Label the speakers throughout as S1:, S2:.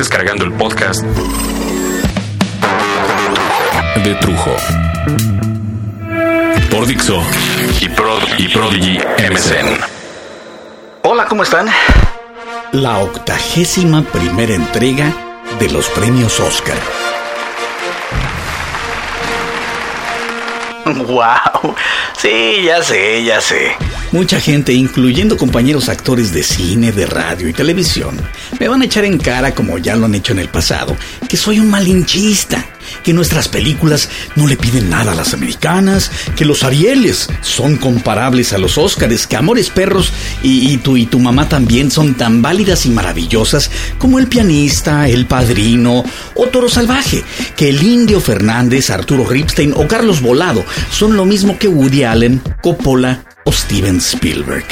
S1: descargando el podcast de Trujo por Dixo y, y Prodigy MSN.
S2: Hola, ¿cómo están? La octagésima primera entrega de los premios Oscar. ¡Wow! Sí, ya sé, ya sé. Mucha gente, incluyendo compañeros actores de cine, de radio y televisión, me van a echar en cara, como ya lo han hecho en el pasado, que soy un malinchista, que nuestras películas no le piden nada a las americanas, que los Arieles son comparables a los Óscares, que Amores Perros y, y, tú y tu mamá también son tan válidas y maravillosas como El Pianista, El Padrino o Toro Salvaje, que el Indio Fernández, Arturo Ripstein o Carlos Volado son lo mismo que Woody Allen, Coppola o Steven Spielberg.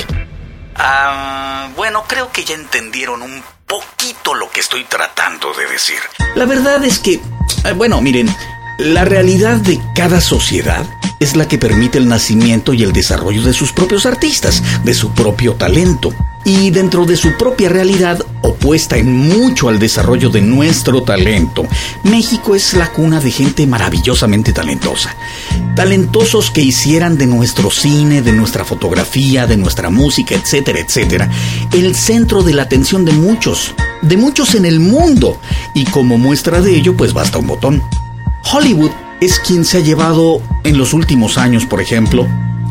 S2: Ah, bueno, creo que ya entendieron un poquito lo que estoy tratando de decir. La verdad es que, eh, bueno, miren, la realidad de cada sociedad es la que permite el nacimiento y el desarrollo de sus propios artistas, de su propio talento. Y dentro de su propia realidad, opuesta en mucho al desarrollo de nuestro talento, México es la cuna de gente maravillosamente talentosa. Talentosos que hicieran de nuestro cine, de nuestra fotografía, de nuestra música, etcétera, etcétera, el centro de la atención de muchos, de muchos en el mundo. Y como muestra de ello, pues basta un botón. Hollywood es quien se ha llevado en los últimos años, por ejemplo,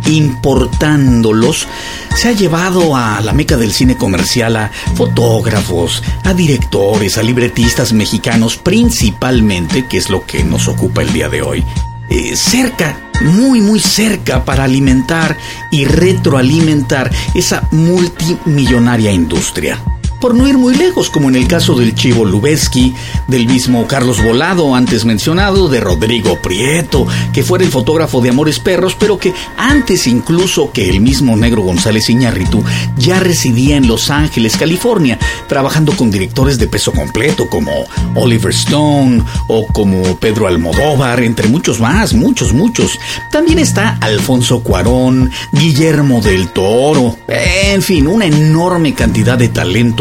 S2: importándolos, se ha llevado a la meca del cine comercial a fotógrafos, a directores, a libretistas mexicanos principalmente, que es lo que nos ocupa el día de hoy, eh, cerca, muy muy cerca para alimentar y retroalimentar esa multimillonaria industria. Por no ir muy lejos, como en el caso del Chivo Lubeski, del mismo Carlos Volado, antes mencionado, de Rodrigo Prieto, que fuera el fotógrafo de Amores Perros, pero que antes incluso que el mismo Negro González Iñárritu ya residía en Los Ángeles, California, trabajando con directores de peso completo como Oliver Stone o como Pedro Almodóvar, entre muchos más, muchos, muchos. También está Alfonso Cuarón, Guillermo del Toro, en fin, una enorme cantidad de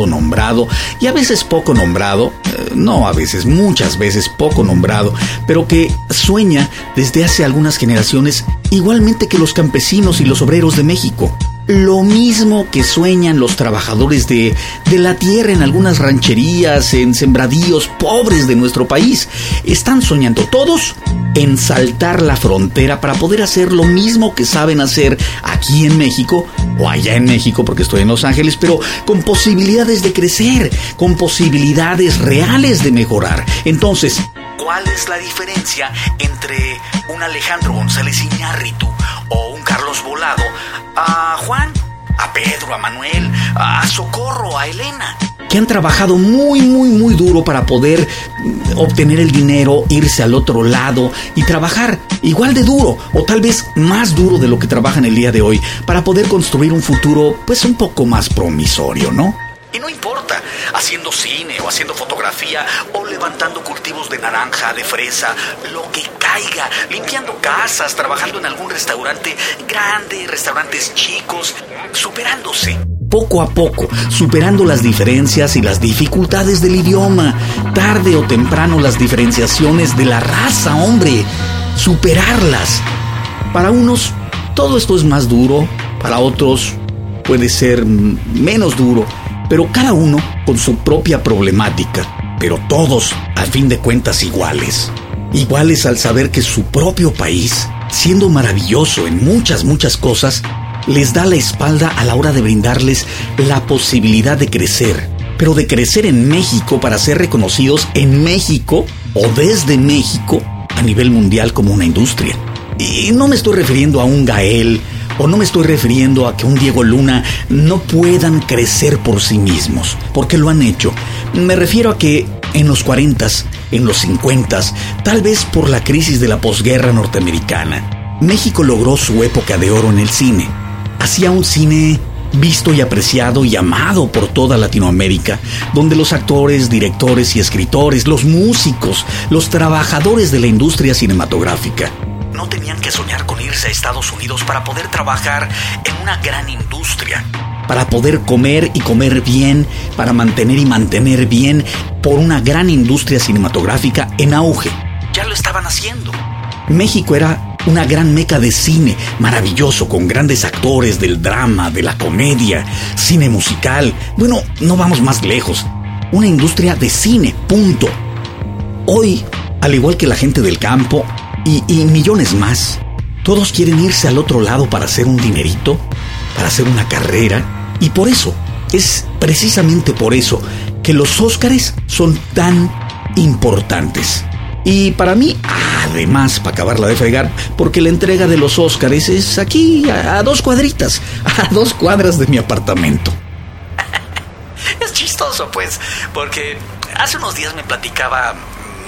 S2: nombrado y a veces poco nombrado, eh, no a veces, muchas veces poco nombrado, pero que sueña desde hace algunas generaciones igualmente que los campesinos y los obreros de México lo mismo que sueñan los trabajadores de, de, la tierra en algunas rancherías, en sembradíos pobres de nuestro país. Están soñando todos en saltar la frontera para poder hacer lo mismo que saben hacer aquí en México o allá en México, porque estoy en Los Ángeles, pero con posibilidades de crecer, con posibilidades reales de mejorar. Entonces, ¿cuál es la diferencia entre un Alejandro González Iñárritu o un Carlos Volado a Juan, a Pedro, a Manuel, a Socorro, a Elena, que han trabajado muy, muy, muy duro para poder mm, obtener el dinero, irse al otro lado y trabajar igual de duro o tal vez más duro de lo que trabajan el día de hoy para poder construir un futuro pues un poco más promisorio, ¿no? Y no importa, haciendo cine o haciendo fotografía o levantando cultivos de naranja, de fresa, lo que caiga, limpiando casas, trabajando en algún restaurante grande, restaurantes chicos, superándose. Poco a poco, superando las diferencias y las dificultades del idioma, tarde o temprano las diferenciaciones de la raza, hombre, superarlas. Para unos, todo esto es más duro, para otros puede ser menos duro, pero cada uno con su propia problemática, pero todos, a fin de cuentas, iguales. Iguales al saber que su propio país, siendo maravilloso en muchas, muchas cosas, les da la espalda a la hora de brindarles la posibilidad de crecer, pero de crecer en México para ser reconocidos en México o desde México a nivel mundial como una industria. Y no me estoy refiriendo a un Gael o no me estoy refiriendo a que un Diego Luna no puedan crecer por sí mismos, porque lo han hecho. Me refiero a que en los 40, en los 50, tal vez por la crisis de la posguerra norteamericana, México logró su época de oro en el cine. Hacía un cine visto y apreciado y amado por toda Latinoamérica, donde los actores, directores y escritores, los músicos, los trabajadores de la industria cinematográfica, no tenían que soñar con irse a Estados Unidos para poder trabajar en una gran industria. para poder comer y comer bien, para mantener y mantener bien por una gran industria cinematográfica en auge. Ya lo estaban haciendo. México era una gran meca de cine, maravilloso, con grandes actores del drama, de la comedia, cine musical. Bueno, no vamos más lejos. Una industria de cine, punto. Hoy, al igual que la gente del campo y, millones más, todos quieren irse al otro lado para hacer un dinerito, para hacer una carrera, y por eso, es precisamente por eso que los Óscares son tan importantes. Y para mí, además, para acabarla de fregar, porque la entrega de los Óscares es aquí, a dos cuadritas, a dos cuadras de mi apartamento. es chistoso, pues, porque hace unos días me platicaba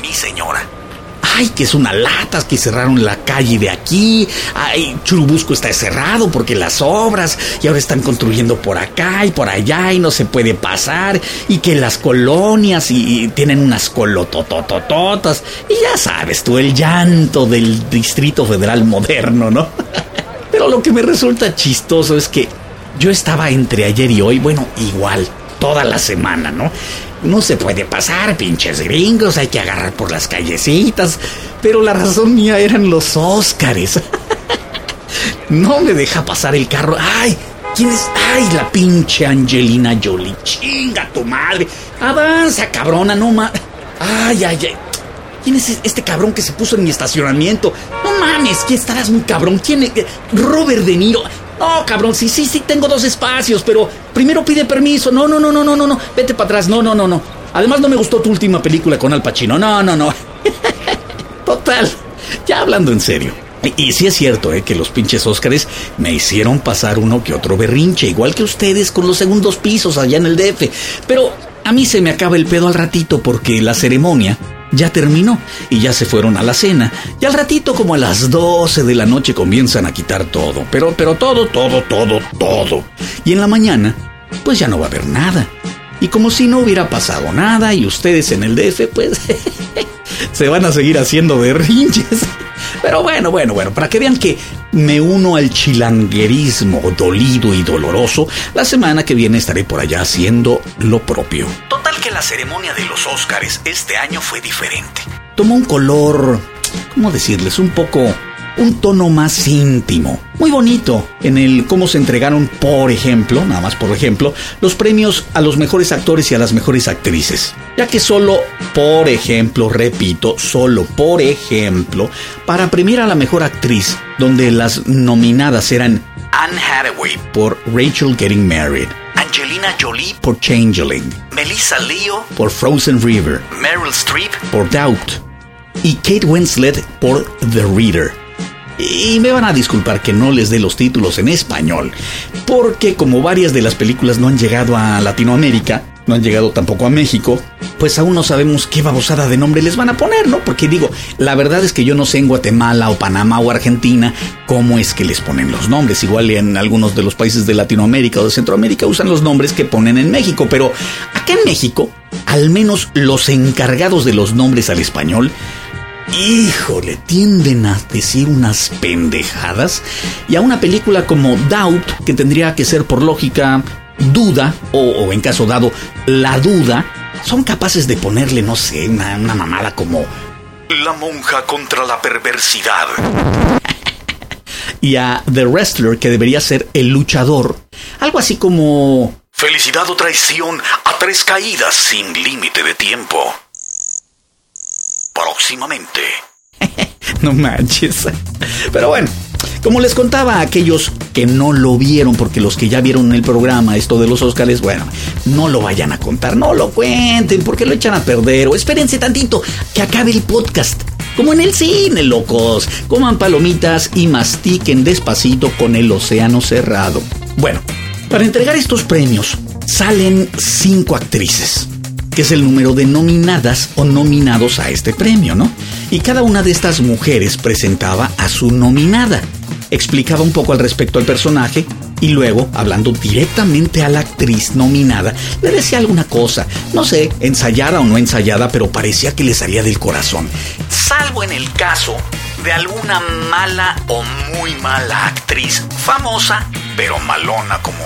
S2: mi señora ay, que es una lata, que cerraron la calle de aquí, ay, Churubusco está cerrado porque las obras, y ahora están construyendo por acá y por allá y no se puede pasar, y que las colonias y, tienen unas colotototototas, y ya sabes tú, el llanto del Distrito Federal moderno, ¿no? Pero lo que me resulta chistoso es que yo estaba entre ayer y hoy, bueno, igual, toda la semana, ¿no? No se puede pasar, pinches gringos, hay que agarrar por las callecitas. Pero la razón mía eran los Óscares. no me deja pasar el carro. ¡Ay! ¿Quién es? ¡Ay, la pinche Angelina Jolie! ¡Chinga tu madre! ¡Avanza, cabrona! No ma. ¡Ay, ay, ay! ¿Quién es este cabrón que se puso en mi estacionamiento? No mames, ¿quién estarás un cabrón? ¿Quién es? Robert De Niro. No, cabrón, sí, sí, sí, tengo dos espacios, pero primero pide permiso. No, no, no, no, no, no, no. Vete para atrás. No, no, no, no. Además, no me gustó tu última película con Al Pacino. No, no, no. Total. Ya hablando en serio. Y, sí es cierto, eh, que los pinches Óscares me hicieron pasar uno que otro berrinche, igual que ustedes con los segundos pisos allá en el DF. Pero a mí se me acaba el pedo al ratito porque la ceremonia ya terminó y ya se fueron a la cena. Y al ratito, como a las 12 de la noche, comienzan a quitar todo. Pero, pero todo, todo, todo, todo. Y en la mañana, pues ya no va a haber nada. Y como si no hubiera pasado nada y ustedes en el DF, pues se van a seguir haciendo berrinches. Pero bueno, bueno, bueno, para que vean que me uno al chilanguerismo dolido y doloroso, la semana que viene estaré por allá haciendo lo propio. La ceremonia de los Óscares este año fue diferente. Tomó un color, ¿cómo decirles? Un poco un tono más íntimo. Muy bonito en el cómo se entregaron, por ejemplo, nada más por ejemplo, los premios a los mejores actores y a las mejores actrices. Ya que solo, por ejemplo, repito, solo por ejemplo, para premiar a la mejor actriz, donde las nominadas eran Anne Hathaway por Rachel Getting Married. Angelina Jolie por Changeling, Melissa Leo por Frozen River, Meryl Streep por Doubt. Y Kate Winslet por The Reader. Y me van a disculpar que no les dé los títulos en español, porque como varias de las películas no han llegado a Latinoamérica, no han llegado tampoco a México, pues aún no sabemos qué babosada de nombre les van a poner, ¿no? Porque digo, la verdad es que yo no sé en Guatemala o Panamá o Argentina cómo es que les ponen los nombres. Igual en algunos de los países de Latinoamérica o de Centroamérica usan los nombres que ponen en México, pero acá en México, al menos los encargados de los nombres al español, híjole, tienden a decir unas pendejadas. Y a una película como Doubt, que tendría que ser por lógica duda, o, en caso dado, la duda, son capaces de ponerle, no sé, una, una mamada como La monja contra la perversidad. y a The Wrestler, que debería ser el luchador, algo así como Felicidad o traición a tres caídas sin límite de tiempo próximamente. no manches. Pero bueno, como les contaba a aquellos que no lo vieron, porque los que ya vieron el programa, esto de los Óscares, bueno, no lo vayan a contar, no lo cuenten, porque lo echan a perder, o espérense tantito que acabe el podcast. Como en el cine, locos. Coman palomitas y mastiquen despacito con el océano cerrado. Bueno, para entregar estos premios salen cinco actrices que es el número de nominadas o nominados a este premio, ¿no? Y cada una de estas mujeres presentaba a su nominada, explicaba un poco al respecto al personaje y luego, hablando directamente a la actriz nominada, le decía alguna cosa, no sé, ensayada o no ensayada, pero parecía que le salía del corazón. Salvo en el caso de alguna mala o muy mala actriz, famosa, pero malona como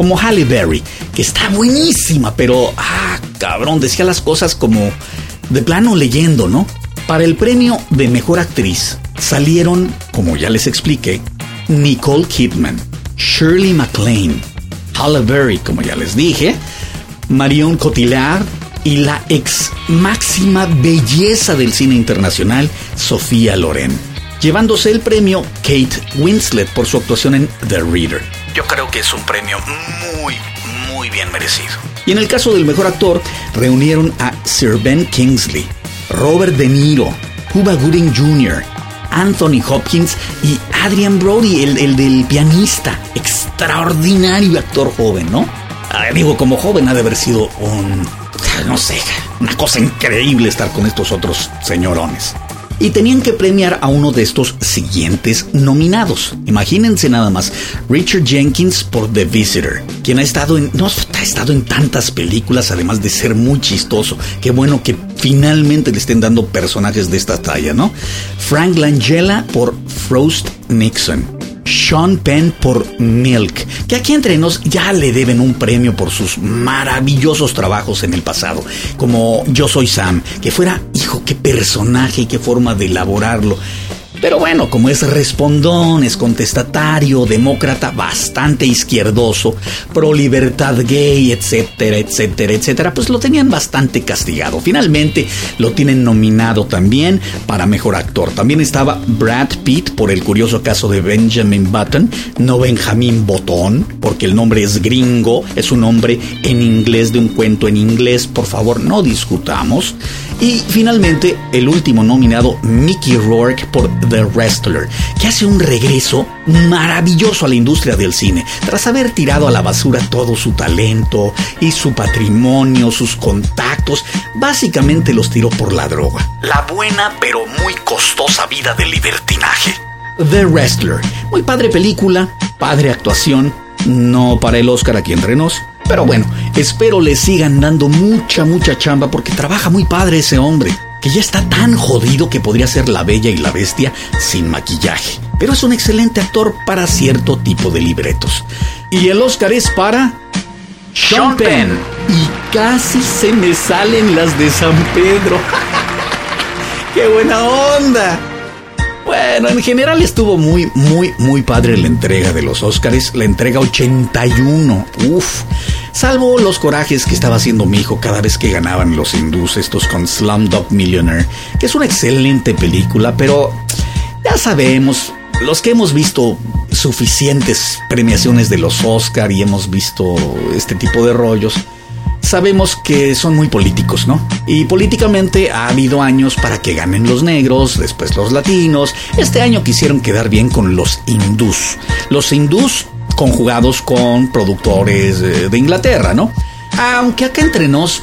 S2: como Halle Berry, que está buenísima, pero, cabrón, decía las cosas como de plano leyendo, ¿no? Para el premio de Mejor Actriz salieron, como ya les expliqué, Nicole Kidman, Shirley MacLaine, Halle Berry, como ya les dije, Marion Cotillard y la ex máxima belleza del cine internacional, Sofía Loren, llevándose el premio Kate Winslet por su actuación en The Reader. Yo creo que es un premio muy, muy bien merecido. Y en el caso del mejor actor, reunieron a Sir Ben Kingsley, Robert De Niro, Cuba Gooding Jr., Anthony Hopkins y Adrian Brody, el, el del pianista. Extraordinario actor joven, ¿no? Ah, digo, como joven ha de haber sido un, no sé, una cosa increíble estar con estos otros señorones. Y tenían que premiar a uno de estos siguientes nominados. Imagínense nada más, Richard Jenkins por The Visitor, quien ha estado en, no, ha estado en tantas películas, además de ser muy chistoso. Qué bueno que finalmente le estén dando personajes de esta talla, ¿no? Frank Langella por Frost Nixon. Sean Penn por Milk, que aquí entre nos ya le deben un premio por sus maravillosos trabajos en el pasado, como Yo Soy Sam, que fuera, hijo, qué personaje y qué forma de elaborarlo. Pero bueno, como es respondón, es contestatario, demócrata, bastante izquierdoso, pro libertad gay, etcétera, etcétera, etcétera, pues lo tenían bastante castigado. Finalmente lo tienen nominado también para mejor actor. También estaba Brad Pitt por el curioso caso de Benjamin Button, no Benjamin Botón, porque el nombre es gringo, es un nombre en inglés de un cuento en inglés, por favor no discutamos. Y finalmente, el último nominado, Mickey Rourke por The Wrestler, que hace un regreso maravilloso a la industria del cine, tras haber tirado a la basura todo su talento y su patrimonio, sus contactos, básicamente los tiró por la droga. La buena pero muy costosa vida del libertinaje. The Wrestler, muy padre película, padre actuación, no para el Oscar aquí entre nos, pero bueno, espero le sigan dando mucha, mucha chamba porque trabaja muy padre ese hombre, que ya está tan jodido que podría ser la bella y la bestia sin maquillaje. Pero es un excelente actor para cierto tipo de libretos. Y el Oscar es para... Sean Penn. Y casi se me salen las de San Pedro. ¡Qué buena onda! Bueno, en general estuvo muy, muy, muy padre la entrega de los Oscars, la entrega 81. Uf. Salvo los corajes que estaba haciendo mi hijo cada vez que ganaban los hindús estos con Slumdog Millionaire, que es una excelente película, pero ya sabemos, los que hemos visto suficientes premiaciones de los Oscar y hemos visto este tipo de rollos, sabemos que son muy políticos, ¿no? Y políticamente ha habido años para que ganen los negros, después los latinos. Este año quisieron quedar bien con los hindús. Los hindús conjugados con productores eh, de Inglaterra, ¿no? Aunque acá entre nos,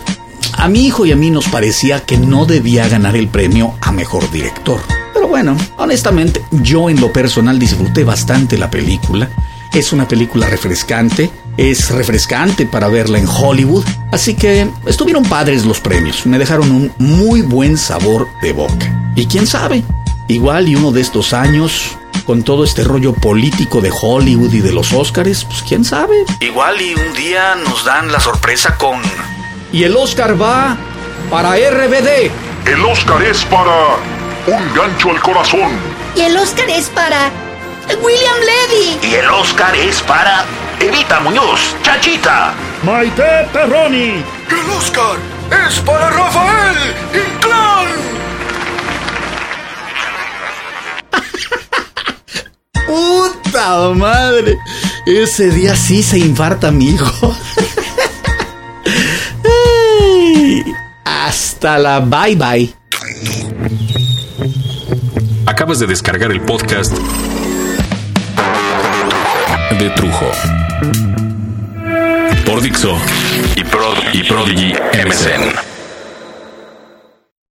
S2: a mi hijo y a mí nos parecía que no debía ganar el premio a mejor director. Pero bueno, honestamente, yo en lo personal disfruté bastante la película. Es una película refrescante, es refrescante para verla en Hollywood, así que estuvieron padres los premios, me dejaron un muy buen sabor de boca. Y quién sabe, igual y uno de estos años, con todo este rollo político de Hollywood y de los Oscars, pues quién sabe. Igual y un día nos dan la sorpresa con... Y el Oscar va para RBD.
S1: El Oscar es para Un gancho al corazón.
S3: Y el Oscar es para William Levy.
S4: Y el Oscar es para Evita Muñoz, Chachita.
S5: Maite Perroni.
S6: El Oscar es para Rafael Inclán.
S2: ¡Puta madre! Ese día sí se infarta mi hijo. Hasta la bye bye.
S1: Acabas de descargar el podcast de Trujo. Por Dixo y Prodigy MSN.